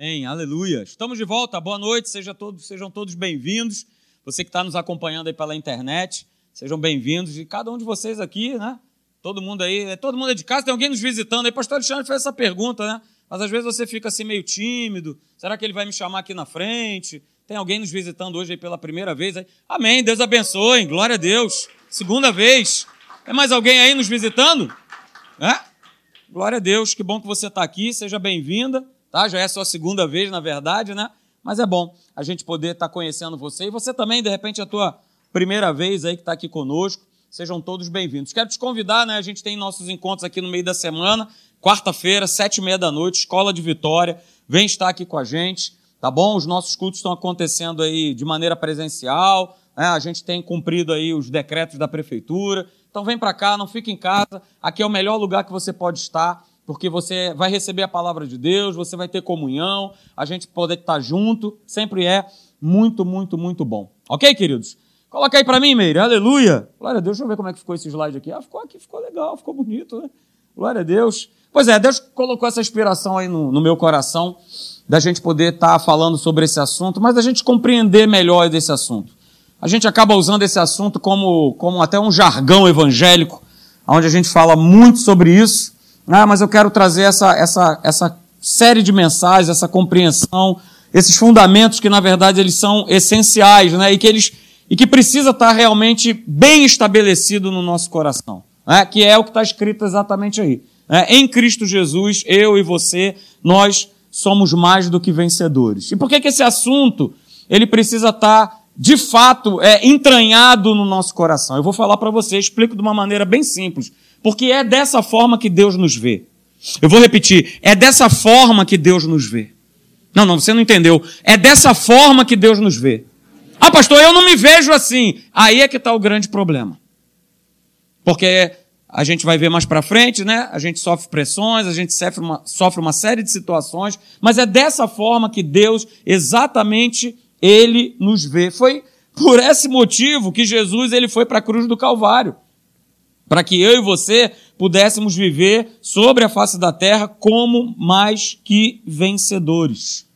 Amém, aleluia. Estamos de volta, boa noite, Seja todos, sejam todos bem-vindos. Você que está nos acompanhando aí pela internet, sejam bem-vindos. E cada um de vocês aqui, né? Todo mundo aí, todo mundo é de casa, tem alguém nos visitando aí. Pastor Alexandre fez essa pergunta, né? Mas às vezes você fica assim meio tímido. Será que ele vai me chamar aqui na frente? Tem alguém nos visitando hoje aí pela primeira vez? Aí? Amém, Deus abençoe, glória a Deus. Segunda vez. Tem mais alguém aí nos visitando? É? Glória a Deus, que bom que você está aqui, seja bem-vinda tá? Já é a sua segunda vez, na verdade, né? Mas é bom a gente poder estar tá conhecendo você e você também, de repente, é a tua primeira vez aí que está aqui conosco. Sejam todos bem-vindos. Quero te convidar, né? A gente tem nossos encontros aqui no meio da semana, quarta-feira, sete e meia da noite, Escola de Vitória. Vem estar aqui com a gente, tá bom? Os nossos cultos estão acontecendo aí de maneira presencial, né? a gente tem cumprido aí os decretos da prefeitura. Então vem para cá, não fique em casa. Aqui é o melhor lugar que você pode estar porque você vai receber a palavra de Deus, você vai ter comunhão, a gente poder estar junto, sempre é muito, muito, muito bom. Ok, queridos? Coloca aí para mim, Meire. Aleluia. Glória a Deus. Deixa eu ver como é que ficou esse slide aqui. Ah, ficou aqui, ficou legal, ficou bonito, né? Glória a Deus. Pois é, Deus colocou essa inspiração aí no, no meu coração da gente poder estar falando sobre esse assunto, mas da gente compreender melhor desse assunto. A gente acaba usando esse assunto como, como até um jargão evangélico, onde a gente fala muito sobre isso, ah, mas eu quero trazer essa, essa, essa série de mensagens, essa compreensão, esses fundamentos que, na verdade, eles são essenciais, né? E que eles e que precisa estar realmente bem estabelecido no nosso coração, né? que é o que está escrito exatamente aí. Né? Em Cristo Jesus, eu e você, nós somos mais do que vencedores. E por que, que esse assunto ele precisa estar de fato é, entranhado no nosso coração? Eu vou falar para você, explico de uma maneira bem simples. Porque é dessa forma que Deus nos vê. Eu vou repetir, é dessa forma que Deus nos vê. Não, não, você não entendeu. É dessa forma que Deus nos vê. Ah, pastor, eu não me vejo assim. Aí é que está o grande problema. Porque a gente vai ver mais para frente, né? A gente sofre pressões, a gente sofre uma, sofre uma série de situações, mas é dessa forma que Deus, exatamente, Ele nos vê. Foi por esse motivo que Jesus ele foi para a cruz do Calvário para que eu e você pudéssemos viver sobre a face da terra como mais que vencedores.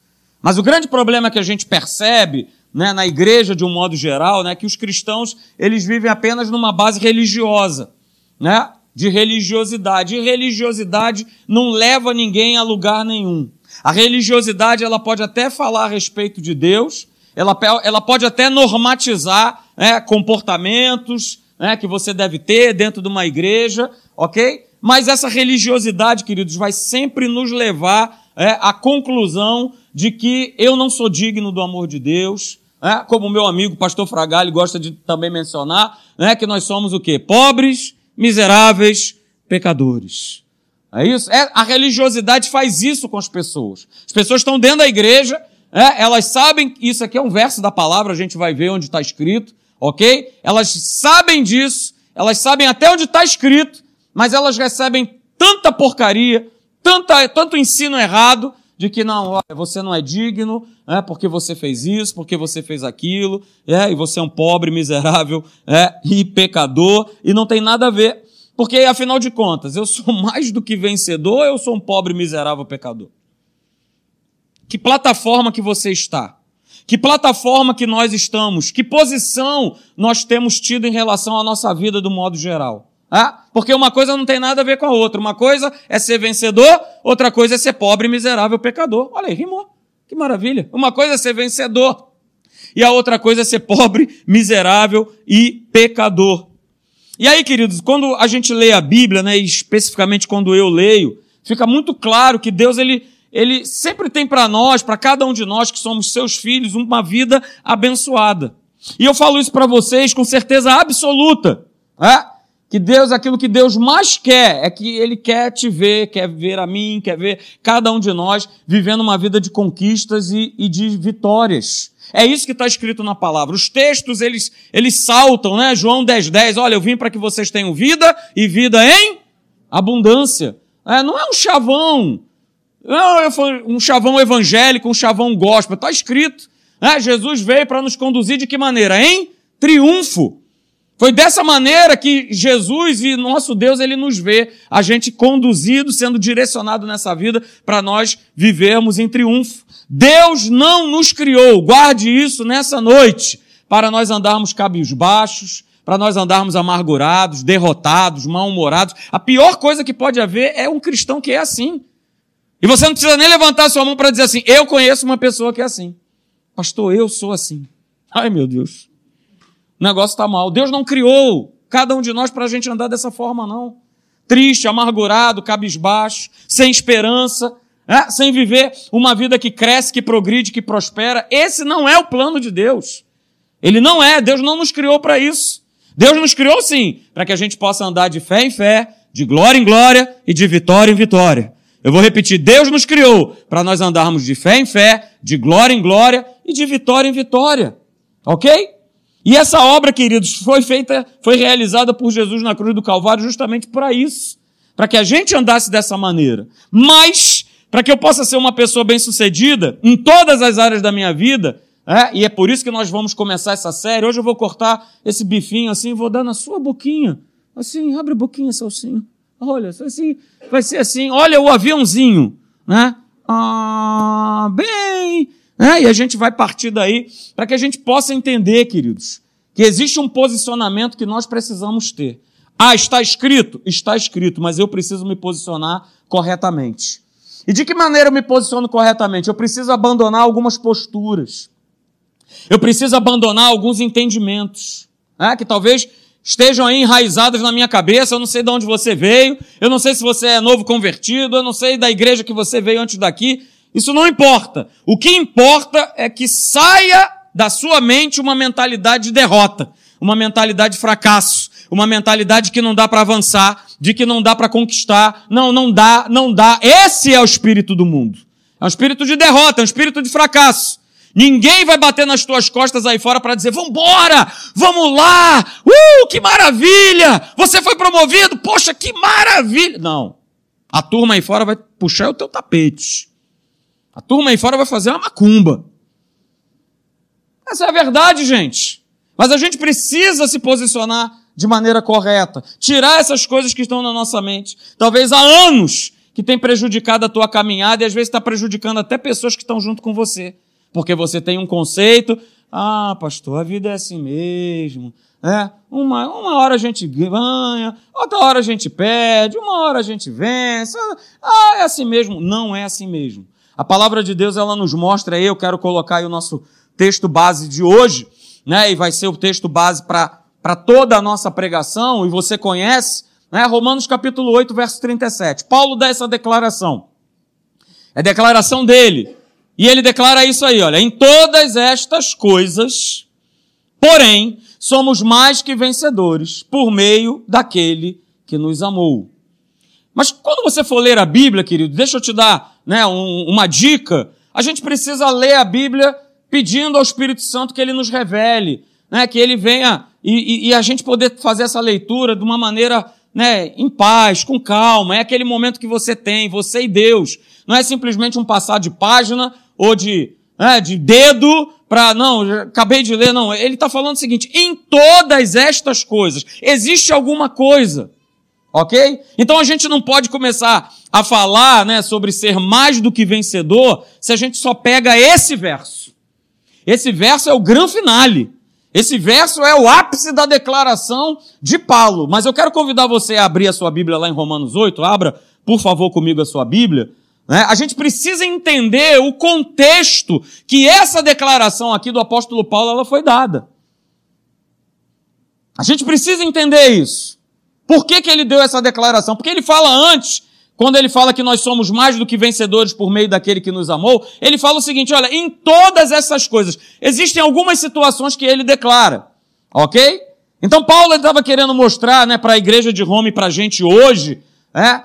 Mas o grande problema que a gente percebe né, na igreja de um modo geral, né, que os cristãos eles vivem apenas numa base religiosa, né, de religiosidade. E religiosidade não leva ninguém a lugar nenhum. A religiosidade ela pode até falar a respeito de Deus, ela, ela pode até normatizar né, comportamentos, né, que você deve ter dentro de uma igreja, ok? Mas essa religiosidade, queridos, vai sempre nos levar é, à conclusão de que eu não sou digno do amor de Deus, é, como meu amigo pastor Fragali gosta de também mencionar, né, que nós somos o quê? Pobres, miseráveis, pecadores. É isso? É, a religiosidade faz isso com as pessoas. As pessoas estão dentro da igreja, é, elas sabem, isso aqui é um verso da palavra, a gente vai ver onde está escrito, ok? Elas sabem disso, elas sabem até onde está escrito, mas elas recebem tanta porcaria, tanta, tanto ensino errado, de que não, olha, você não é digno, é, porque você fez isso, porque você fez aquilo, é, e você é um pobre, miserável é, e pecador, e não tem nada a ver. Porque, afinal de contas, eu sou mais do que vencedor eu sou um pobre, miserável pecador? Que plataforma que você está? Que plataforma que nós estamos? Que posição nós temos tido em relação à nossa vida do modo geral? Ah, porque uma coisa não tem nada a ver com a outra. Uma coisa é ser vencedor, outra coisa é ser pobre, miserável, pecador. Olha aí, rimou. Que maravilha. Uma coisa é ser vencedor. E a outra coisa é ser pobre, miserável e pecador. E aí, queridos, quando a gente lê a Bíblia, né, especificamente quando eu leio, fica muito claro que Deus ele ele sempre tem para nós, para cada um de nós que somos seus filhos, uma vida abençoada. E eu falo isso para vocês com certeza absoluta. É? Que Deus, aquilo que Deus mais quer, é que Ele quer te ver, quer ver a mim, quer ver cada um de nós vivendo uma vida de conquistas e, e de vitórias. É isso que está escrito na palavra. Os textos, eles, eles saltam, né? João 10, 10. Olha, eu vim para que vocês tenham vida e vida em abundância. É, não é um chavão, não, um chavão evangélico, um chavão gospel. Está escrito. Né? Jesus veio para nos conduzir de que maneira? Em triunfo. Foi dessa maneira que Jesus e nosso Deus, ele nos vê, a gente conduzido, sendo direcionado nessa vida para nós vivermos em triunfo. Deus não nos criou, guarde isso nessa noite, para nós andarmos cabisbaixos, para nós andarmos amargurados, derrotados, mal-humorados. A pior coisa que pode haver é um cristão que é assim. E você não precisa nem levantar sua mão para dizer assim: eu conheço uma pessoa que é assim. Pastor, eu sou assim. Ai, meu Deus o negócio está mal. Deus não criou cada um de nós para a gente andar dessa forma, não. Triste, amargurado, cabisbaixo, sem esperança, né? sem viver uma vida que cresce, que progride, que prospera. Esse não é o plano de Deus. Ele não é. Deus não nos criou para isso. Deus nos criou sim, para que a gente possa andar de fé em fé, de glória em glória e de vitória em vitória. Eu vou repetir: Deus nos criou para nós andarmos de fé em fé, de glória em glória e de vitória em vitória. Ok? E essa obra, queridos, foi feita, foi realizada por Jesus na cruz do Calvário justamente para isso, para que a gente andasse dessa maneira. Mas, para que eu possa ser uma pessoa bem-sucedida em todas as áreas da minha vida, é, e é por isso que nós vamos começar essa série. Hoje eu vou cortar esse bifinho assim, vou dar na sua boquinha. Assim, abre a boquinha, Salsinho. Olha, assim, vai ser assim, olha o aviãozinho, né? Ah, bem, né? E a gente vai partir daí para que a gente possa entender, queridos, que existe um posicionamento que nós precisamos ter. Ah, está escrito? Está escrito, mas eu preciso me posicionar corretamente. E de que maneira eu me posiciono corretamente? Eu preciso abandonar algumas posturas. Eu preciso abandonar alguns entendimentos, né? que talvez estejam aí enraizados na minha cabeça. Eu não sei de onde você veio, eu não sei se você é novo convertido, eu não sei da igreja que você veio antes daqui, isso não importa. O que importa é que saia da sua mente uma mentalidade de derrota, uma mentalidade de fracasso, uma mentalidade que não dá para avançar, de que não dá para conquistar. Não, não dá, não dá. Esse é o espírito do mundo. É um espírito de derrota, é um espírito de fracasso. Ninguém vai bater nas tuas costas aí fora para dizer: "Vambora! Vamos lá! Uh, que maravilha! Você foi promovido! Poxa, que maravilha!" Não. A turma aí fora vai puxar o teu tapete. A turma aí fora vai fazer uma macumba. Essa é a verdade, gente. Mas a gente precisa se posicionar de maneira correta. Tirar essas coisas que estão na nossa mente. Talvez há anos que tem prejudicado a tua caminhada e às vezes está prejudicando até pessoas que estão junto com você. Porque você tem um conceito. Ah, pastor, a vida é assim mesmo. É, uma, uma hora a gente ganha, outra hora a gente perde, uma hora a gente vence. Ah, é assim mesmo. Não é assim mesmo. A palavra de Deus ela nos mostra, eu quero colocar aí o nosso texto base de hoje, né? E vai ser o texto base para toda a nossa pregação, e você conhece, né? Romanos capítulo 8, verso 37. Paulo dá essa declaração. É declaração dele. E ele declara isso aí, olha, em todas estas coisas, porém, somos mais que vencedores por meio daquele que nos amou. Mas quando você for ler a Bíblia, querido, deixa eu te dar né, um, uma dica. A gente precisa ler a Bíblia pedindo ao Espírito Santo que ele nos revele, né, que ele venha e, e, e a gente poder fazer essa leitura de uma maneira né, em paz, com calma. É aquele momento que você tem, você e Deus. Não é simplesmente um passar de página ou de, né, de dedo para, não, acabei de ler, não. Ele está falando o seguinte: em todas estas coisas, existe alguma coisa Ok? Então a gente não pode começar a falar né, sobre ser mais do que vencedor se a gente só pega esse verso. Esse verso é o grande finale. Esse verso é o ápice da declaração de Paulo. Mas eu quero convidar você a abrir a sua Bíblia lá em Romanos 8. Abra, por favor, comigo a sua Bíblia. Né? A gente precisa entender o contexto que essa declaração aqui do apóstolo Paulo ela foi dada. A gente precisa entender isso. Por que, que ele deu essa declaração? Porque ele fala antes, quando ele fala que nós somos mais do que vencedores por meio daquele que nos amou, ele fala o seguinte: olha, em todas essas coisas, existem algumas situações que ele declara, ok? Então Paulo estava querendo mostrar né, para a igreja de Roma e para a gente hoje, né,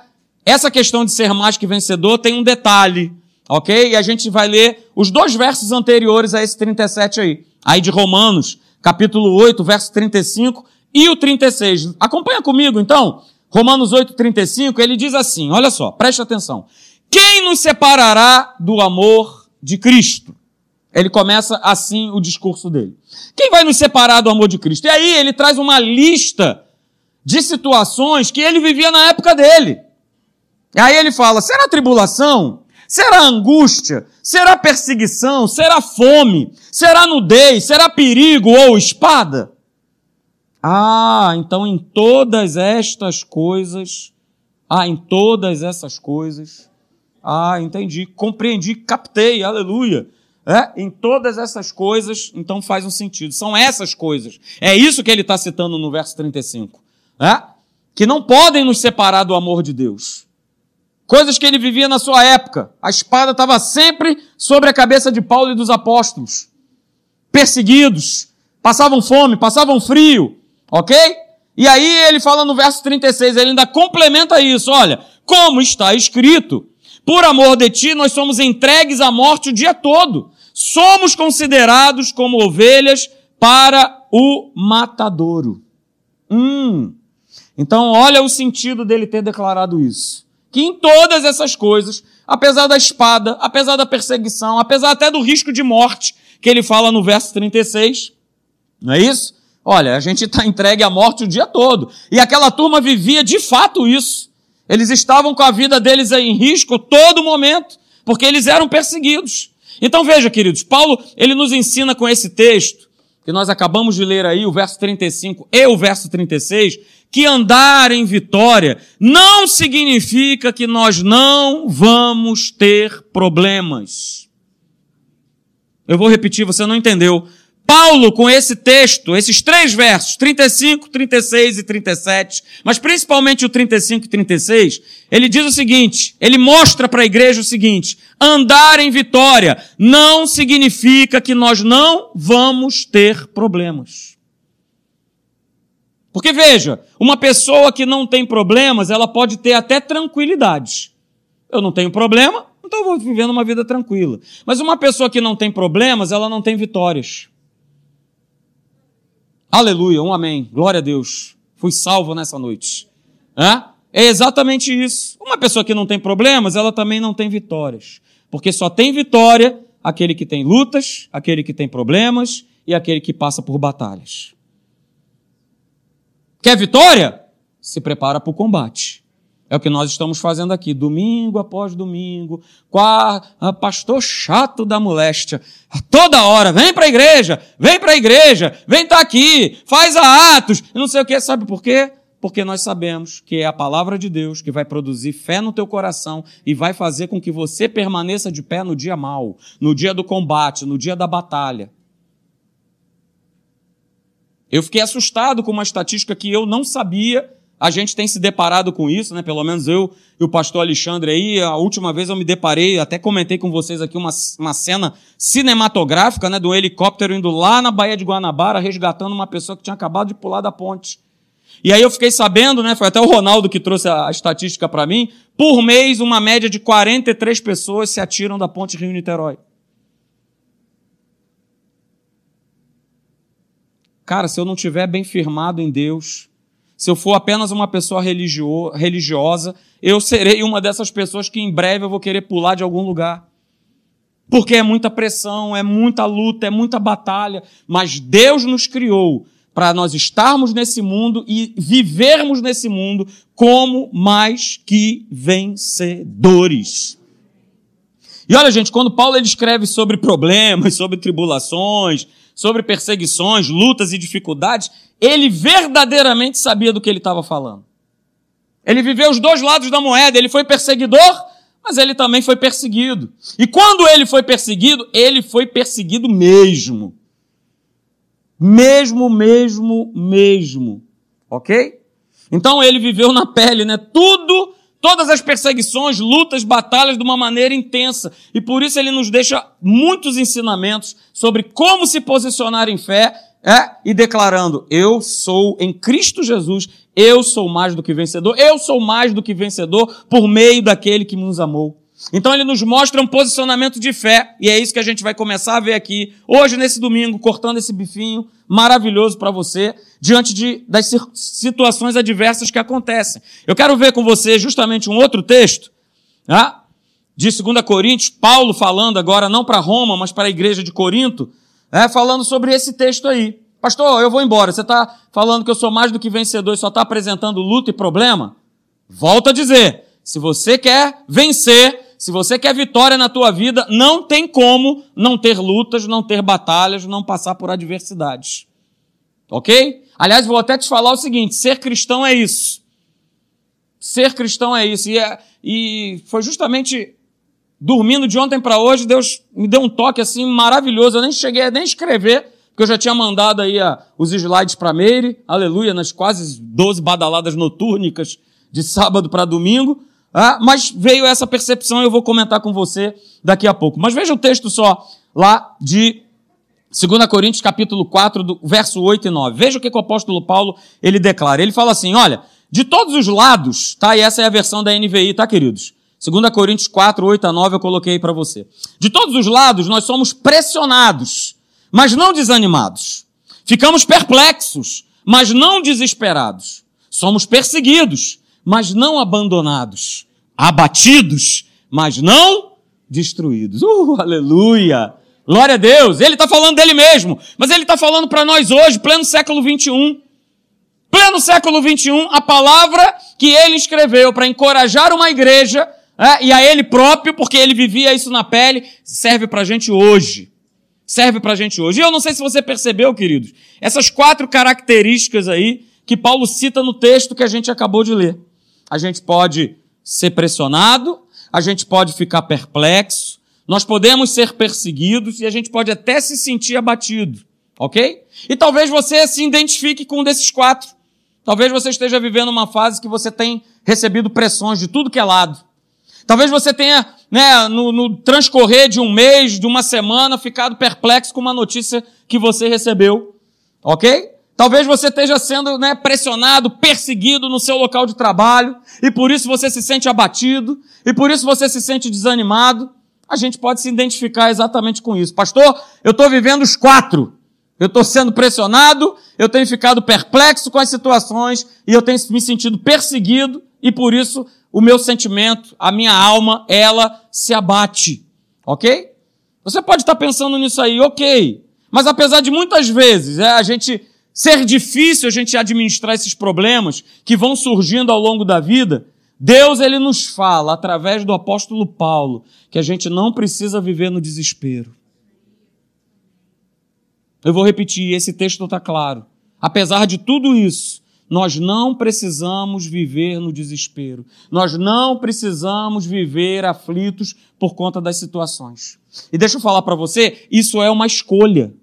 essa questão de ser mais que vencedor tem um detalhe, ok? E a gente vai ler os dois versos anteriores a esse 37 aí, aí de Romanos, capítulo 8, verso 35 e o 36. Acompanha comigo, então. Romanos 8, 35, ele diz assim, olha só, preste atenção. Quem nos separará do amor de Cristo? Ele começa assim o discurso dele. Quem vai nos separar do amor de Cristo? E aí ele traz uma lista de situações que ele vivia na época dele. Aí ele fala: será tribulação? Será angústia? Será perseguição? Será fome? Será nudez? Será perigo ou espada? Ah, então em todas estas coisas, ah, em todas essas coisas, ah, entendi, compreendi, captei, aleluia. É? Em todas essas coisas, então faz um sentido. São essas coisas. É isso que ele está citando no verso 35. É? Que não podem nos separar do amor de Deus. Coisas que ele vivia na sua época. A espada estava sempre sobre a cabeça de Paulo e dos apóstolos. Perseguidos, passavam fome, passavam frio, ok? E aí ele fala no verso 36, ele ainda complementa isso: olha, como está escrito, por amor de ti nós somos entregues à morte o dia todo somos considerados como ovelhas para o matadouro. Hum. Então, olha o sentido dele ter declarado isso. Que em todas essas coisas, apesar da espada, apesar da perseguição, apesar até do risco de morte, que ele fala no verso 36, não é isso? Olha, a gente está entregue à morte o dia todo. E aquela turma vivia de fato isso. Eles estavam com a vida deles em risco todo momento, porque eles eram perseguidos. Então veja, queridos, Paulo, ele nos ensina com esse texto, que nós acabamos de ler aí, o verso 35 e o verso 36, que andar em vitória não significa que nós não vamos ter problemas. Eu vou repetir, você não entendeu. Paulo, com esse texto, esses três versos, 35, 36 e 37, mas principalmente o 35 e 36, ele diz o seguinte, ele mostra para a igreja o seguinte, andar em vitória não significa que nós não vamos ter problemas. Porque veja, uma pessoa que não tem problemas, ela pode ter até tranquilidade. Eu não tenho problema, então eu vou vivendo uma vida tranquila. Mas uma pessoa que não tem problemas, ela não tem vitórias. Aleluia, um amém. Glória a Deus. Fui salvo nessa noite. É? é exatamente isso. Uma pessoa que não tem problemas, ela também não tem vitórias. Porque só tem vitória aquele que tem lutas, aquele que tem problemas e aquele que passa por batalhas. Quer vitória? Se prepara para o combate. É o que nós estamos fazendo aqui, domingo após domingo. Quarto, ah, pastor chato da moléstia. Toda hora, vem para a igreja, vem para a igreja, vem estar tá aqui, faz a atos, não sei o que. Sabe por quê? Porque nós sabemos que é a palavra de Deus que vai produzir fé no teu coração e vai fazer com que você permaneça de pé no dia mal, no dia do combate, no dia da batalha. Eu fiquei assustado com uma estatística que eu não sabia a gente tem se deparado com isso, né? Pelo menos eu e o pastor Alexandre aí, a última vez eu me deparei, até comentei com vocês aqui uma, uma cena cinematográfica, né? Do helicóptero indo lá na Baía de Guanabara, resgatando uma pessoa que tinha acabado de pular da ponte. E aí eu fiquei sabendo, né? Foi até o Ronaldo que trouxe a, a estatística para mim. Por mês, uma média de 43 pessoas se atiram da ponte Rio-Niterói. Cara, se eu não tiver bem firmado em Deus, se eu for apenas uma pessoa religio religiosa, eu serei uma dessas pessoas que em breve eu vou querer pular de algum lugar. Porque é muita pressão, é muita luta, é muita batalha. Mas Deus nos criou para nós estarmos nesse mundo e vivermos nesse mundo como mais que vencedores. E olha, gente, quando Paulo ele escreve sobre problemas, sobre tribulações, sobre perseguições, lutas e dificuldades, ele verdadeiramente sabia do que ele estava falando. Ele viveu os dois lados da moeda, ele foi perseguidor, mas ele também foi perseguido. E quando ele foi perseguido, ele foi perseguido mesmo. Mesmo, mesmo, mesmo. Ok? Então ele viveu na pele, né? Tudo todas as perseguições, lutas, batalhas de uma maneira intensa. E por isso ele nos deixa muitos ensinamentos sobre como se posicionar em fé é, e declarando: Eu sou em Cristo Jesus, eu sou mais do que vencedor, eu sou mais do que vencedor por meio daquele que nos amou. Então ele nos mostra um posicionamento de fé, e é isso que a gente vai começar a ver aqui, hoje, nesse domingo, cortando esse bifinho maravilhoso para você, diante de, das situações adversas que acontecem. Eu quero ver com você justamente um outro texto, tá? de 2 Coríntios, Paulo falando agora não para Roma, mas para a igreja de Corinto, é, falando sobre esse texto aí. Pastor, eu vou embora. Você está falando que eu sou mais do que vencedor e só está apresentando luta e problema? Volto a dizer, se você quer vencer, se você quer vitória na tua vida, não tem como não ter lutas, não ter batalhas, não passar por adversidades. Ok? Aliás, vou até te falar o seguinte: ser cristão é isso. Ser cristão é isso. E, é, e foi justamente dormindo de ontem para hoje, Deus me deu um toque assim maravilhoso. Eu nem cheguei a nem escrever, porque eu já tinha mandado aí a, os slides para Meire, aleluia, nas quase 12 badaladas notúrnicas de sábado para domingo. Ah, mas veio essa percepção e eu vou comentar com você daqui a pouco. Mas veja o texto só lá de 2 Coríntios capítulo 4, do verso 8 e 9. Veja o que, que o apóstolo Paulo ele declara. Ele fala assim, olha, de todos os lados, tá? E essa é a versão da NVI, tá, queridos? 2 Coríntios 4, 8 a 9 eu coloquei para você. De todos os lados nós somos pressionados, mas não desanimados. Ficamos perplexos, mas não desesperados. Somos perseguidos, mas não abandonados. Abatidos, mas não destruídos. Uh, aleluia! Glória a Deus! Ele está falando dele mesmo, mas ele está falando para nós hoje, pleno século 21. Pleno século 21, a palavra que ele escreveu para encorajar uma igreja é, e a ele próprio, porque ele vivia isso na pele, serve para a gente hoje. Serve para a gente hoje. E eu não sei se você percebeu, queridos, essas quatro características aí que Paulo cita no texto que a gente acabou de ler. A gente pode ser pressionado, a gente pode ficar perplexo, nós podemos ser perseguidos e a gente pode até se sentir abatido, ok? E talvez você se identifique com um desses quatro. Talvez você esteja vivendo uma fase que você tem recebido pressões de tudo que é lado. Talvez você tenha, né, no, no transcorrer de um mês, de uma semana, ficado perplexo com uma notícia que você recebeu. Ok? Talvez você esteja sendo né, pressionado, perseguido no seu local de trabalho, e por isso você se sente abatido, e por isso você se sente desanimado. A gente pode se identificar exatamente com isso. Pastor, eu estou vivendo os quatro. Eu estou sendo pressionado, eu tenho ficado perplexo com as situações, e eu tenho me sentido perseguido, e por isso o meu sentimento, a minha alma, ela se abate. Ok? Você pode estar pensando nisso aí, ok. Mas apesar de muitas vezes é, a gente ser difícil a gente administrar esses problemas que vão surgindo ao longo da vida, Deus ele nos fala através do apóstolo Paulo que a gente não precisa viver no desespero. Eu vou repetir, esse texto está claro. Apesar de tudo isso, nós não precisamos viver no desespero. Nós não precisamos viver aflitos por conta das situações. E deixa eu falar para você, isso é uma escolha.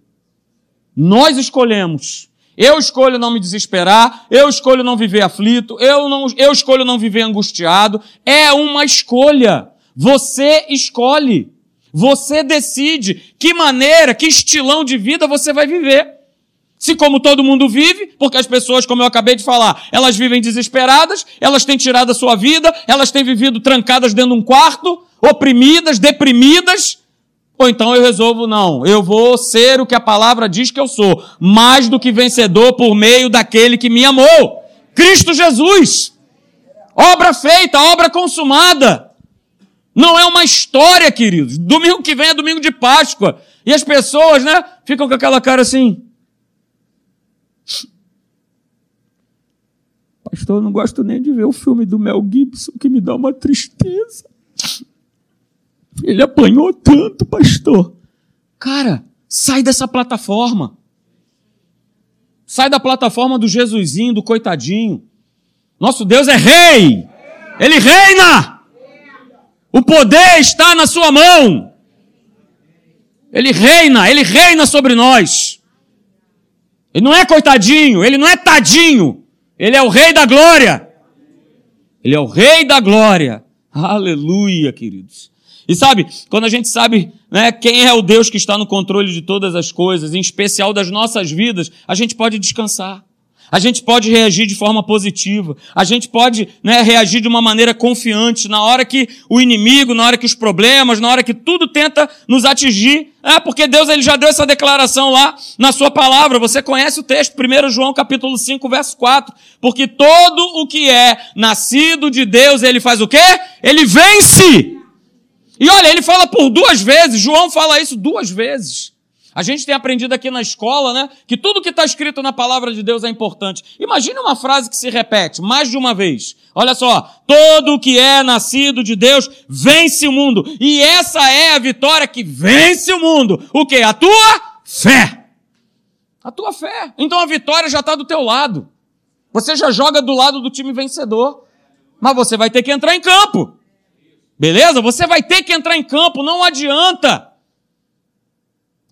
Nós escolhemos. Eu escolho não me desesperar, eu escolho não viver aflito, eu, não, eu escolho não viver angustiado. É uma escolha. Você escolhe. Você decide que maneira, que estilão de vida você vai viver. Se como todo mundo vive, porque as pessoas, como eu acabei de falar, elas vivem desesperadas, elas têm tirado a sua vida, elas têm vivido trancadas dentro de um quarto, oprimidas, deprimidas, ou então eu resolvo, não, eu vou ser o que a palavra diz que eu sou, mais do que vencedor por meio daquele que me amou. Cristo Jesus. Obra feita, obra consumada. Não é uma história, queridos. Domingo que vem é domingo de Páscoa. E as pessoas, né, ficam com aquela cara assim. Pastor, eu não gosto nem de ver o filme do Mel Gibson, que me dá uma tristeza. Ele apanhou tanto, pastor. Cara, sai dessa plataforma. Sai da plataforma do Jesusinho, do coitadinho. Nosso Deus é rei. Ele reina. O poder está na sua mão. Ele reina, ele reina sobre nós. Ele não é coitadinho, ele não é tadinho. Ele é o Rei da Glória. Ele é o Rei da Glória. Aleluia, queridos. E sabe, quando a gente sabe né, quem é o Deus que está no controle de todas as coisas, em especial das nossas vidas, a gente pode descansar. A gente pode reagir de forma positiva. A gente pode né, reagir de uma maneira confiante na hora que o inimigo, na hora que os problemas, na hora que tudo tenta nos atingir. É, porque Deus ele já deu essa declaração lá na sua palavra. Você conhece o texto, 1 João capítulo 5, verso 4. Porque todo o que é nascido de Deus, ele faz o quê? Ele vence. E olha, ele fala por duas vezes, João fala isso duas vezes. A gente tem aprendido aqui na escola, né, que tudo que está escrito na palavra de Deus é importante. Imagine uma frase que se repete mais de uma vez. Olha só, todo que é nascido de Deus vence o mundo. E essa é a vitória que vence o mundo. O que? A tua fé. A tua fé. Então a vitória já está do teu lado. Você já joga do lado do time vencedor. Mas você vai ter que entrar em campo. Beleza? Você vai ter que entrar em campo, não adianta.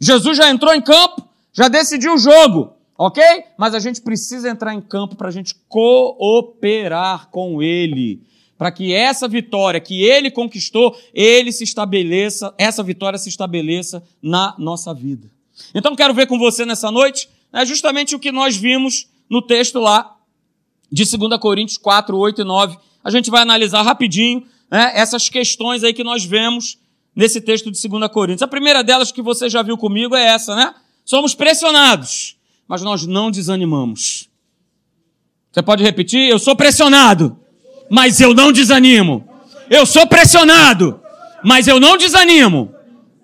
Jesus já entrou em campo, já decidiu o jogo, ok? Mas a gente precisa entrar em campo para a gente cooperar com Ele. Para que essa vitória que Ele conquistou, Ele se estabeleça, essa vitória se estabeleça na nossa vida. Então quero ver com você nessa noite, é justamente o que nós vimos no texto lá de 2 Coríntios 4, 8 e 9. A gente vai analisar rapidinho né, essas questões aí que nós vemos nesse texto de 2 Coríntios. A primeira delas que você já viu comigo é essa, né? Somos pressionados, mas nós não desanimamos. Você pode repetir? Eu sou pressionado, mas eu não desanimo. Eu sou pressionado, mas eu não desanimo.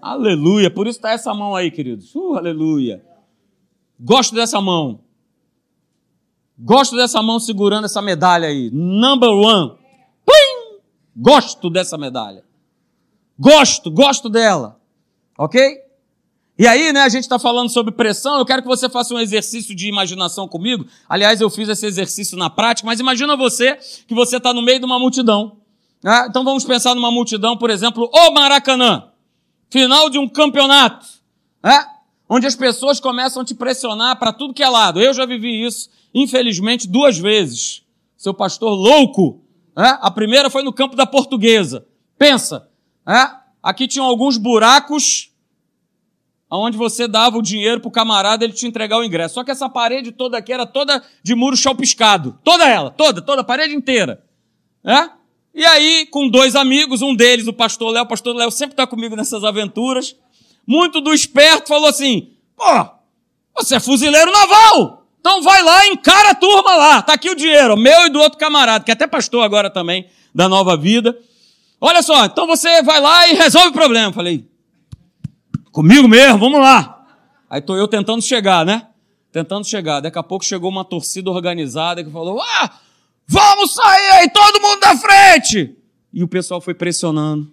Aleluia. Por isso está essa mão aí, queridos. Uh, aleluia. Gosto dessa mão. Gosto dessa mão segurando essa medalha aí. Number one. Gosto dessa medalha. Gosto, gosto dela. Ok? E aí, né, a gente está falando sobre pressão. Eu quero que você faça um exercício de imaginação comigo. Aliás, eu fiz esse exercício na prática, mas imagina você que você está no meio de uma multidão. Né? Então vamos pensar numa multidão, por exemplo, o Maracanã. Final de um campeonato. Né? Onde as pessoas começam a te pressionar para tudo que é lado. Eu já vivi isso, infelizmente, duas vezes. Seu pastor louco. A primeira foi no campo da portuguesa. Pensa? Aqui tinham alguns buracos onde você dava o dinheiro para o camarada ele te entregar o ingresso. Só que essa parede toda aqui era toda de muro chalpiscado. Toda ela, toda, toda a parede inteira. E aí, com dois amigos, um deles, o pastor Léo, o pastor Léo sempre está comigo nessas aventuras, muito do esperto falou assim, pô, você é fuzileiro naval, então vai lá encara a turma lá, tá aqui o dinheiro, meu e do outro camarada, que é até pastor agora também, da Nova Vida. Olha só, então você vai lá e resolve o problema. Falei, comigo mesmo, vamos lá. Aí tô eu tentando chegar, né? Tentando chegar. Daqui a pouco chegou uma torcida organizada que falou: Ah, vamos sair aí, todo mundo da frente! E o pessoal foi pressionando,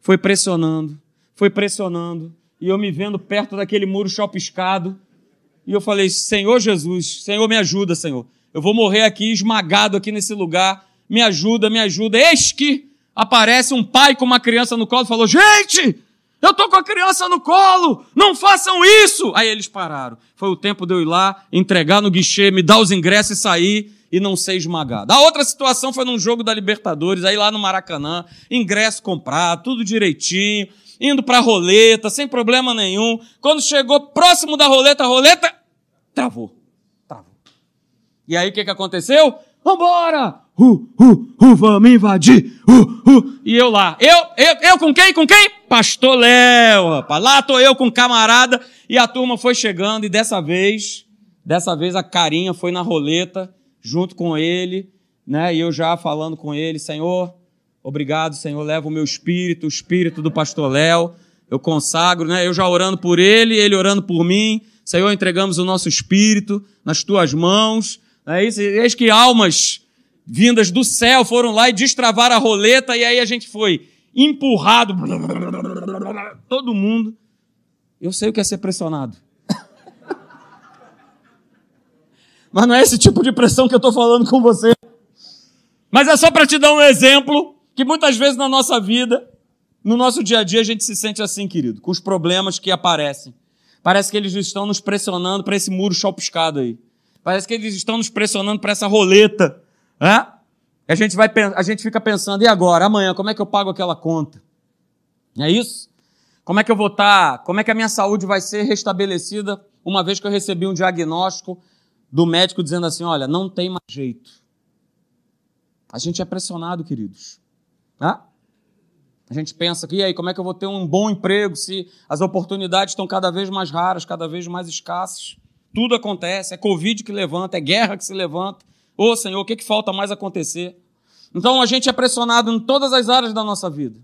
foi pressionando, foi pressionando. E eu me vendo perto daquele muro chopiscado. E eu falei: Senhor Jesus, Senhor, me ajuda, Senhor. Eu vou morrer aqui, esmagado aqui nesse lugar. Me ajuda, me ajuda. Eis que aparece um pai com uma criança no colo e falou: Gente, eu estou com a criança no colo, não façam isso! Aí eles pararam. Foi o tempo de eu ir lá, entregar no guichê, me dar os ingressos e sair e não ser esmagado. A outra situação foi num jogo da Libertadores, aí lá no Maracanã, ingresso comprado, tudo direitinho, indo para roleta, sem problema nenhum. Quando chegou próximo da roleta, a roleta travou. Travou. E aí o que, que aconteceu? Vambora! Uh, uh, uh, vamos invadir! Uh, uh. E eu lá. Eu, eu, eu com quem? Com quem? Pastor Léo, rapaz. Lá tô eu com camarada e a turma foi chegando e dessa vez, dessa vez a carinha foi na roleta junto com ele, né? E eu já falando com ele, Senhor, obrigado, Senhor, leva o meu espírito, o espírito do pastor Léo. Eu consagro, né? Eu já orando por ele, ele orando por mim. Senhor, entregamos o nosso espírito nas tuas mãos. É isso? Eis que almas vindas do céu foram lá e destravaram a roleta, e aí a gente foi empurrado. Todo mundo. Eu sei o que é ser pressionado. Mas não é esse tipo de pressão que eu estou falando com você. Mas é só para te dar um exemplo que muitas vezes na nossa vida, no nosso dia a dia, a gente se sente assim, querido, com os problemas que aparecem. Parece que eles estão nos pressionando para esse muro chapiscado aí. Parece que eles estão nos pressionando para essa roleta. Né? A, gente vai, a gente fica pensando, e agora? Amanhã, como é que eu pago aquela conta? É isso? Como é que eu vou estar? Tá, como é que a minha saúde vai ser restabelecida uma vez que eu recebi um diagnóstico do médico dizendo assim: olha, não tem mais jeito. A gente é pressionado, queridos. A gente pensa que, e aí, como é que eu vou ter um bom emprego se as oportunidades estão cada vez mais raras, cada vez mais escassas? Tudo acontece, é Covid que levanta, é guerra que se levanta. Ô oh, Senhor, o que, que falta mais acontecer? Então a gente é pressionado em todas as áreas da nossa vida.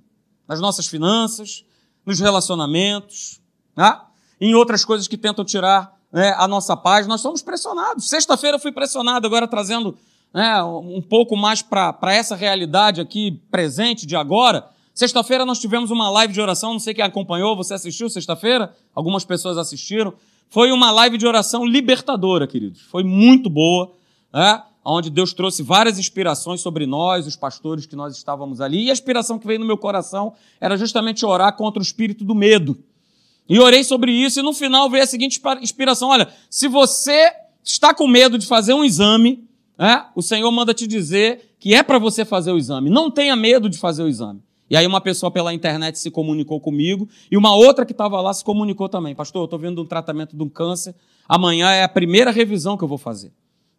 nas nossas finanças, nos relacionamentos, né? em outras coisas que tentam tirar né, a nossa paz. Nós somos pressionados. Sexta-feira fui pressionado, agora trazendo né, um pouco mais para essa realidade aqui presente de agora. Sexta-feira nós tivemos uma live de oração, não sei quem acompanhou, você assistiu sexta-feira? Algumas pessoas assistiram. Foi uma live de oração libertadora, queridos. Foi muito boa, né? onde Deus trouxe várias inspirações sobre nós, os pastores que nós estávamos ali. E a inspiração que veio no meu coração era justamente orar contra o espírito do medo. E orei sobre isso, e no final veio a seguinte inspiração: olha, se você está com medo de fazer um exame, o Senhor manda te dizer que é para você fazer o exame. Não tenha medo de fazer o exame. E aí uma pessoa pela internet se comunicou comigo e uma outra que estava lá se comunicou também. Pastor, eu estou vendo um tratamento de um câncer. Amanhã é a primeira revisão que eu vou fazer.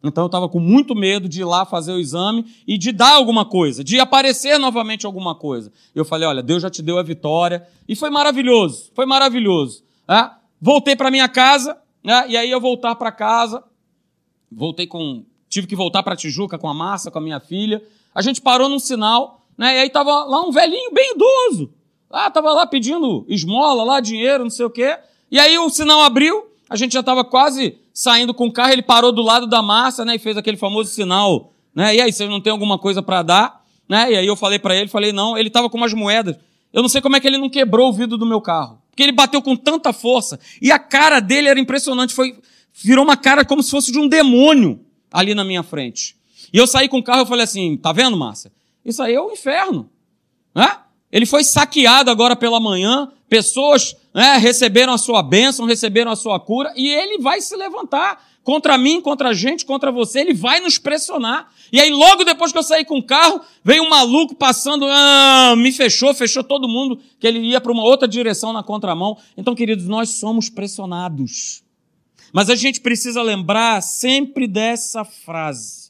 Então eu estava com muito medo de ir lá fazer o exame e de dar alguma coisa, de aparecer novamente alguma coisa. Eu falei, olha, Deus já te deu a vitória. E foi maravilhoso, foi maravilhoso. Voltei para minha casa, né? e aí eu voltar para casa, voltei com. Tive que voltar para Tijuca com a massa, com a minha filha. A gente parou num sinal né? E aí tava lá um velhinho bem idoso. Ah, tava lá pedindo esmola, lá dinheiro, não sei o quê. E aí o sinal abriu, a gente já estava quase saindo com o carro, ele parou do lado da massa, né? E fez aquele famoso sinal, né? E aí, vocês não tem alguma coisa para dar? Né? E aí eu falei para ele, falei, não, ele estava com umas moedas. Eu não sei como é que ele não quebrou o vidro do meu carro. Porque ele bateu com tanta força. E a cara dele era impressionante. Foi, virou uma cara como se fosse de um demônio ali na minha frente. E eu saí com o carro e falei assim: tá vendo, Márcia? Isso aí é o inferno. Né? Ele foi saqueado agora pela manhã, pessoas né, receberam a sua bênção, receberam a sua cura, e ele vai se levantar contra mim, contra a gente, contra você, ele vai nos pressionar. E aí, logo depois que eu saí com o carro, veio um maluco passando, ah, me fechou, fechou todo mundo, que ele ia para uma outra direção na contramão. Então, queridos, nós somos pressionados. Mas a gente precisa lembrar sempre dessa frase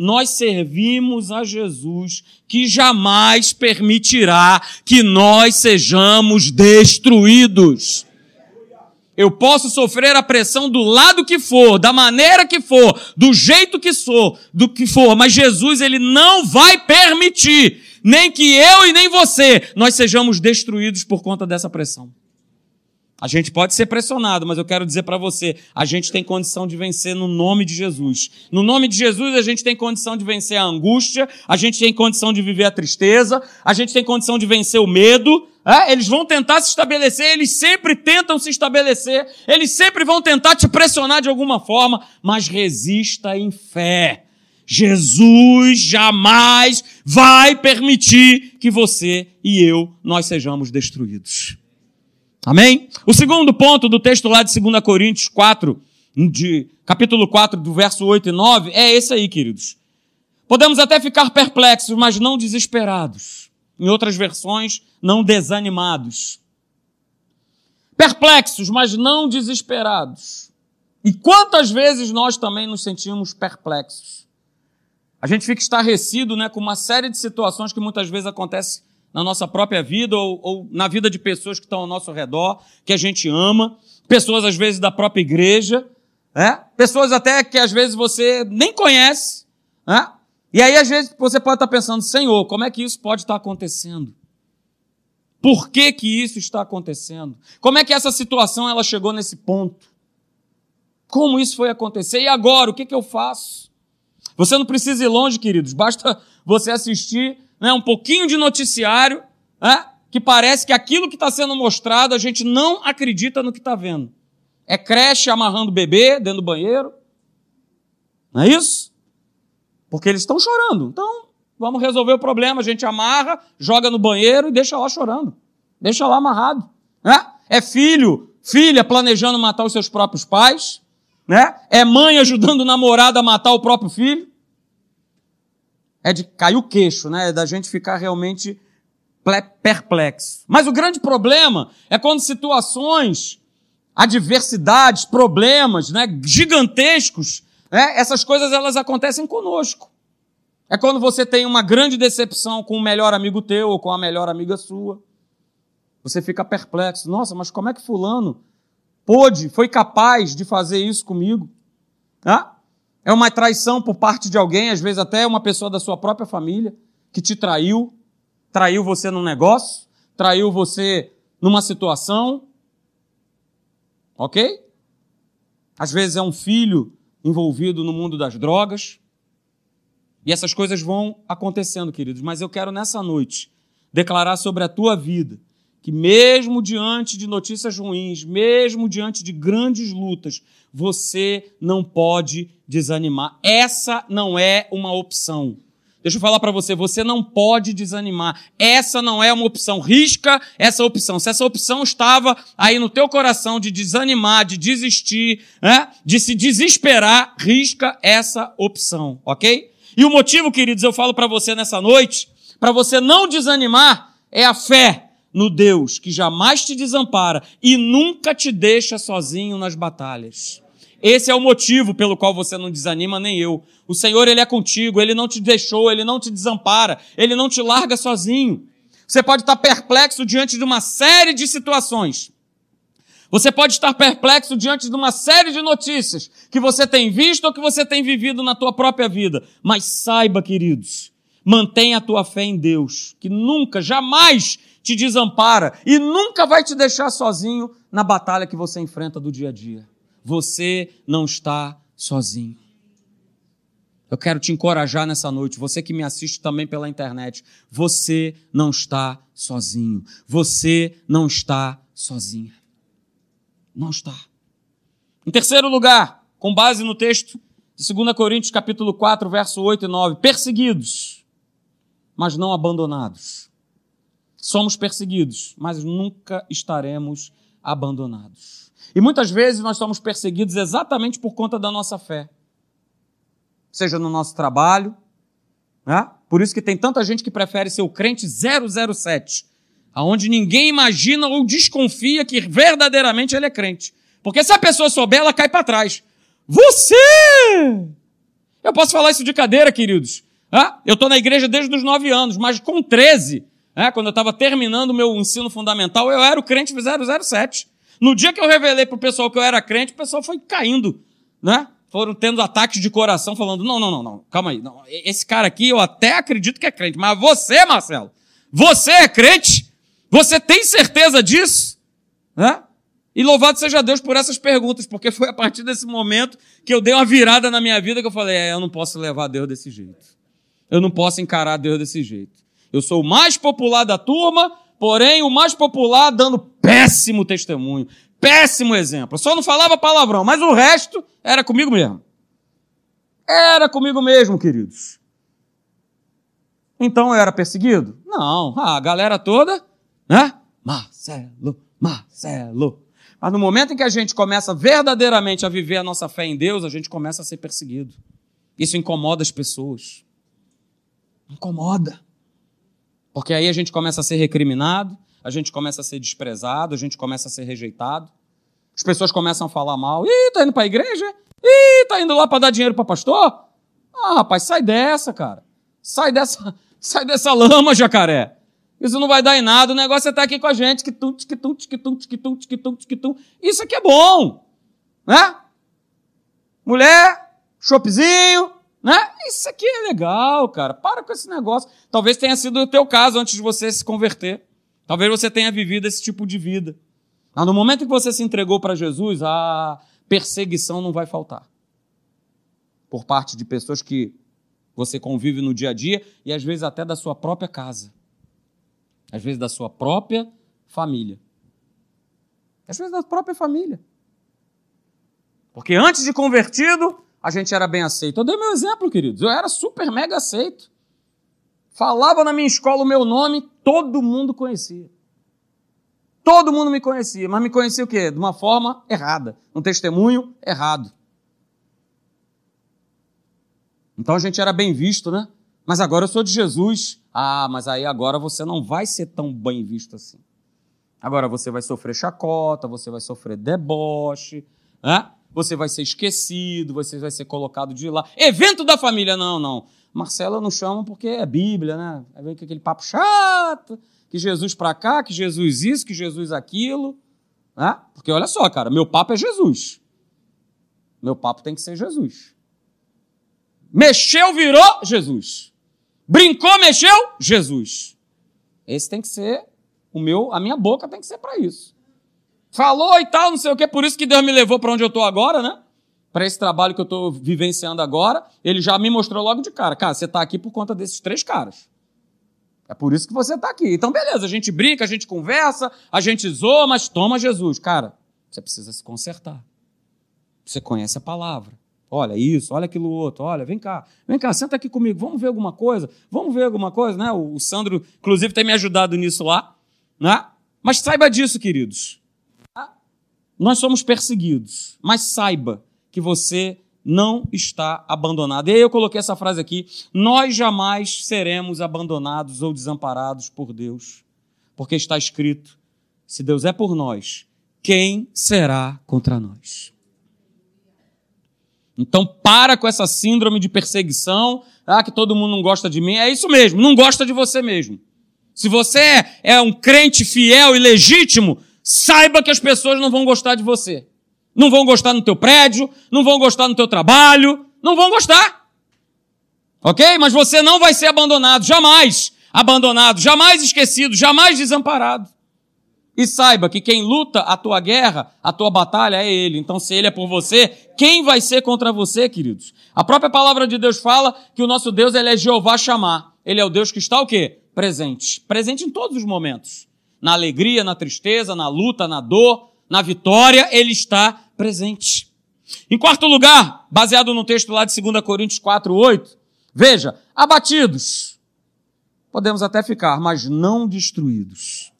nós servimos a Jesus, que jamais permitirá que nós sejamos destruídos. Eu posso sofrer a pressão do lado que for, da maneira que for, do jeito que sou, do que for, mas Jesus ele não vai permitir nem que eu e nem você nós sejamos destruídos por conta dessa pressão. A gente pode ser pressionado, mas eu quero dizer para você, a gente tem condição de vencer no nome de Jesus. No nome de Jesus, a gente tem condição de vencer a angústia, a gente tem condição de viver a tristeza, a gente tem condição de vencer o medo. É? Eles vão tentar se estabelecer, eles sempre tentam se estabelecer, eles sempre vão tentar te pressionar de alguma forma, mas resista em fé. Jesus jamais vai permitir que você e eu nós sejamos destruídos. Amém? O segundo ponto do texto lá de 2 Coríntios 4, de capítulo 4, do verso 8 e 9, é esse aí, queridos. Podemos até ficar perplexos, mas não desesperados. Em outras versões, não desanimados. Perplexos, mas não desesperados. E quantas vezes nós também nos sentimos perplexos? A gente fica estarrecido né, com uma série de situações que muitas vezes acontecem na nossa própria vida ou, ou, na vida de pessoas que estão ao nosso redor, que a gente ama, pessoas às vezes da própria igreja, né? pessoas até que às vezes você nem conhece, né? e aí às vezes você pode estar pensando, Senhor, como é que isso pode estar acontecendo? Por que que isso está acontecendo? Como é que essa situação ela chegou nesse ponto? Como isso foi acontecer? E agora, o que, que eu faço? Você não precisa ir longe, queridos, basta você assistir né, um pouquinho de noticiário, né, que parece que aquilo que está sendo mostrado a gente não acredita no que está vendo. É creche amarrando bebê dentro do banheiro. Não é isso? Porque eles estão chorando. Então, vamos resolver o problema. A gente amarra, joga no banheiro e deixa lá chorando. Deixa lá amarrado. Né? É filho, filha planejando matar os seus próprios pais. Né? É mãe ajudando o namorado a matar o próprio filho é de cair o queixo, né? É da gente ficar realmente perplexo. Mas o grande problema é quando situações, adversidades, problemas, né, gigantescos, né, essas coisas elas acontecem conosco. É quando você tem uma grande decepção com o melhor amigo teu ou com a melhor amiga sua. Você fica perplexo. Nossa, mas como é que fulano pôde, foi capaz de fazer isso comigo? Ah? É uma traição por parte de alguém, às vezes até uma pessoa da sua própria família, que te traiu, traiu você num negócio, traiu você numa situação, ok? Às vezes é um filho envolvido no mundo das drogas. E essas coisas vão acontecendo, queridos. Mas eu quero nessa noite declarar sobre a tua vida que, mesmo diante de notícias ruins, mesmo diante de grandes lutas, você não pode desanimar. Essa não é uma opção. Deixa eu falar para você, você não pode desanimar. Essa não é uma opção. Risca essa opção. Se essa opção estava aí no teu coração de desanimar, de desistir, né? de se desesperar, risca essa opção, ok? E o motivo, queridos, eu falo para você nessa noite, para você não desanimar, é a fé no Deus que jamais te desampara e nunca te deixa sozinho nas batalhas. Esse é o motivo pelo qual você não desanima, nem eu. O Senhor, Ele é contigo, Ele não te deixou, Ele não te desampara, Ele não te larga sozinho. Você pode estar perplexo diante de uma série de situações. Você pode estar perplexo diante de uma série de notícias que você tem visto ou que você tem vivido na tua própria vida. Mas saiba, queridos, mantenha a tua fé em Deus, que nunca, jamais te desampara e nunca vai te deixar sozinho na batalha que você enfrenta do dia a dia. Você não está sozinho. Eu quero te encorajar nessa noite, você que me assiste também pela internet. Você não está sozinho. Você não está sozinha. Não está. Em terceiro lugar, com base no texto de 2 Coríntios capítulo 4, verso 8 e 9, perseguidos, mas não abandonados. Somos perseguidos, mas nunca estaremos abandonados. E muitas vezes nós somos perseguidos exatamente por conta da nossa fé. Seja no nosso trabalho, né? por isso que tem tanta gente que prefere ser o crente 007, aonde ninguém imagina ou desconfia que verdadeiramente ele é crente. Porque se a pessoa souber, ela cai para trás. Você! Eu posso falar isso de cadeira, queridos. Ah, eu estou na igreja desde os 9 anos, mas com 13, né, quando eu estava terminando o meu ensino fundamental, eu era o crente 007. No dia que eu revelei para o pessoal que eu era crente, o pessoal foi caindo, né? Foram tendo ataques de coração, falando: não, não, não, não, calma aí. Não. Esse cara aqui eu até acredito que é crente, mas você, Marcelo, você é crente? Você tem certeza disso? Né? E louvado seja Deus por essas perguntas, porque foi a partir desse momento que eu dei uma virada na minha vida que eu falei: é, eu não posso levar Deus desse jeito. Eu não posso encarar Deus desse jeito. Eu sou o mais popular da turma, porém o mais popular dando péssimo testemunho, péssimo exemplo. Só não falava palavrão, mas o resto era comigo mesmo. Era comigo mesmo, queridos. Então eu era perseguido? Não, a galera toda, né? Marcelo, Marcelo. Mas no momento em que a gente começa verdadeiramente a viver a nossa fé em Deus, a gente começa a ser perseguido. Isso incomoda as pessoas. Incomoda. Porque aí a gente começa a ser recriminado, a gente começa a ser desprezado, a gente começa a ser rejeitado. As pessoas começam a falar mal. Ih, tá indo para a igreja? Ih, tá indo lá para dar dinheiro para pastor? Ah, rapaz, sai dessa, cara. Sai dessa, sai dessa lama, jacaré. Isso não vai dar em nada. O negócio é estar tá aqui com a gente. Que tum, que tum, que tum, que tum, que tum, que tum. Isso aqui é bom, né? Mulher, chopezinho, né? Isso aqui é legal, cara. Para com esse negócio. Talvez tenha sido o teu caso antes de você se converter. Talvez você tenha vivido esse tipo de vida. Mas no momento que você se entregou para Jesus, a perseguição não vai faltar. Por parte de pessoas que você convive no dia a dia e às vezes até da sua própria casa. Às vezes da sua própria família. Às vezes da própria família. Porque antes de convertido, a gente era bem aceito. Eu dei meu exemplo, queridos. Eu era super mega aceito. Falava na minha escola o meu nome, todo mundo conhecia. Todo mundo me conhecia, mas me conhecia o quê? De uma forma errada, um testemunho errado. Então a gente era bem visto, né? Mas agora eu sou de Jesus. Ah, mas aí agora você não vai ser tão bem visto assim. Agora você vai sofrer chacota, você vai sofrer deboche, né? Você vai ser esquecido, você vai ser colocado de lá. Evento da família, não, não. Marcela não chama porque é Bíblia, né? Aí vem aquele papo chato, que Jesus para cá, que Jesus isso, que Jesus aquilo. Né? Porque olha só, cara, meu papo é Jesus. Meu papo tem que ser Jesus. Mexeu, virou Jesus. Brincou, mexeu, Jesus. Esse tem que ser O meu, a minha boca tem que ser para isso. Falou e tal, não sei o quê, por isso que Deus me levou para onde eu estou agora, né? Para esse trabalho que eu estou vivenciando agora, ele já me mostrou logo de cara. Cara, você está aqui por conta desses três caras. É por isso que você está aqui. Então, beleza, a gente brinca, a gente conversa, a gente zoa, mas toma Jesus. Cara, você precisa se consertar. Você conhece a palavra. Olha isso, olha aquilo outro, olha, vem cá, vem cá, senta aqui comigo, vamos ver alguma coisa, vamos ver alguma coisa, né? O Sandro, inclusive, tem me ajudado nisso lá, né? Mas saiba disso, queridos. Nós somos perseguidos, mas saiba que você não está abandonado. E aí eu coloquei essa frase aqui: nós jamais seremos abandonados ou desamparados por Deus, porque está escrito: se Deus é por nós, quem será contra nós? Então para com essa síndrome de perseguição, ah, que todo mundo não gosta de mim. É isso mesmo, não gosta de você mesmo. Se você é um crente fiel e legítimo, saiba que as pessoas não vão gostar de você. Não vão gostar no teu prédio, não vão gostar no teu trabalho, não vão gostar. Ok? Mas você não vai ser abandonado, jamais abandonado, jamais esquecido, jamais desamparado. E saiba que quem luta a tua guerra, a tua batalha é Ele. Então, se Ele é por você, quem vai ser contra você, queridos? A própria palavra de Deus fala que o nosso Deus ele é Jeová chamar. Ele é o Deus que está o quê? Presente. Presente em todos os momentos. Na alegria, na tristeza, na luta, na dor, na vitória, Ele está presente. Em quarto lugar, baseado no texto lá de 2 Coríntios 4, 8, veja, abatidos. Podemos até ficar, mas não destruídos.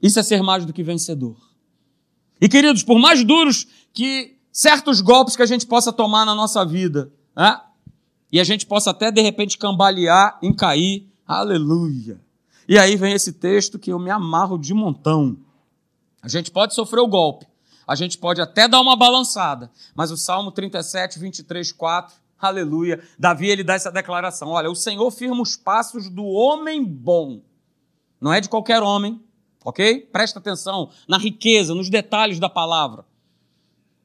Isso é ser mais do que vencedor. E queridos, por mais duros que certos golpes que a gente possa tomar na nossa vida, né? e a gente possa até de repente cambalear, em cair, aleluia. E aí vem esse texto que eu me amarro de montão. A gente pode sofrer o golpe, a gente pode até dar uma balançada, mas o Salmo 37, 23, 4, aleluia, Davi ele dá essa declaração: olha, o Senhor firma os passos do homem bom, não é de qualquer homem, ok? Presta atenção na riqueza, nos detalhes da palavra.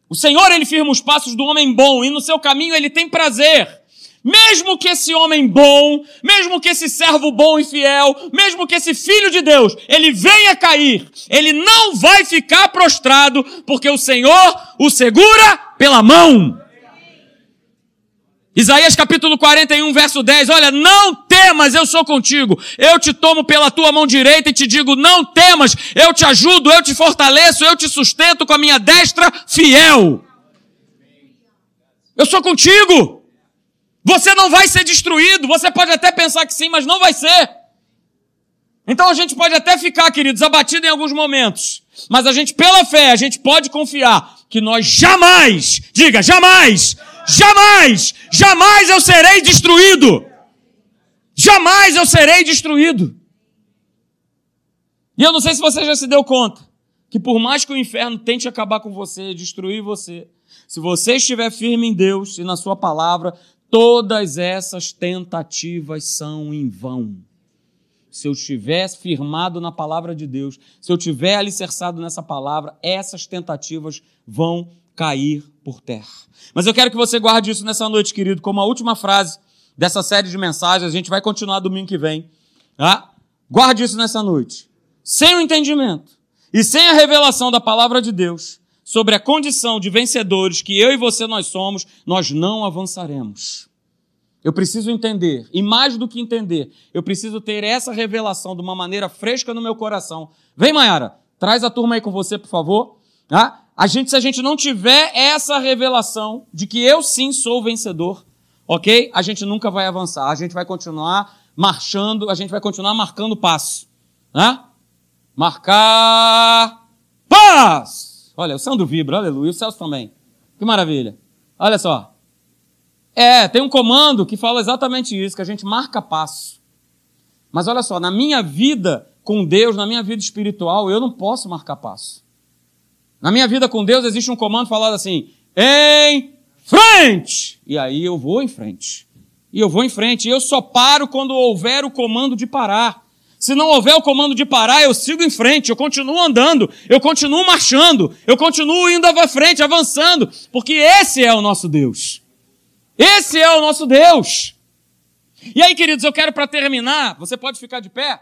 O Senhor, ele firma os passos do homem bom e no seu caminho ele tem prazer. Mesmo que esse homem bom, mesmo que esse servo bom e fiel, mesmo que esse filho de Deus, ele venha cair, ele não vai ficar prostrado, porque o Senhor o segura pela mão. Isaías capítulo 41, verso 10, olha, não temas, eu sou contigo. Eu te tomo pela tua mão direita e te digo, não temas, eu te ajudo, eu te fortaleço, eu te sustento com a minha destra fiel. Eu sou contigo. Você não vai ser destruído. Você pode até pensar que sim, mas não vai ser. Então a gente pode até ficar, queridos, abatido em alguns momentos. Mas a gente, pela fé, a gente pode confiar que nós jamais, diga, jamais, Jamais, jamais eu serei destruído. Jamais eu serei destruído. E eu não sei se você já se deu conta que por mais que o inferno tente acabar com você, destruir você, se você estiver firme em Deus e na sua palavra, todas essas tentativas são em vão. Se eu estiver firmado na palavra de Deus, se eu estiver alicerçado nessa palavra, essas tentativas vão cair por terra. Mas eu quero que você guarde isso nessa noite, querido, como a última frase dessa série de mensagens. A gente vai continuar domingo que vem. Tá? Guarde isso nessa noite. Sem o entendimento e sem a revelação da palavra de Deus sobre a condição de vencedores que eu e você nós somos, nós não avançaremos. Eu preciso entender, e mais do que entender, eu preciso ter essa revelação de uma maneira fresca no meu coração. Vem, Mayara, traz a turma aí com você, por favor. Tá? A gente, se a gente não tiver essa revelação de que eu sim sou vencedor, ok? A gente nunca vai avançar. A gente vai continuar marchando, a gente vai continuar marcando passo. Né? Marcar paz! Olha, o Sandro vibra, aleluia. O Celso também. Que maravilha. Olha só. É, tem um comando que fala exatamente isso, que a gente marca passo. Mas olha só, na minha vida com Deus, na minha vida espiritual, eu não posso marcar passo. Na minha vida com Deus existe um comando falado assim: em frente! E aí eu vou em frente. E eu vou em frente. E eu só paro quando houver o comando de parar. Se não houver o comando de parar, eu sigo em frente, eu continuo andando, eu continuo marchando, eu continuo indo à frente, avançando, porque esse é o nosso Deus. Esse é o nosso Deus. E aí, queridos, eu quero para terminar, você pode ficar de pé?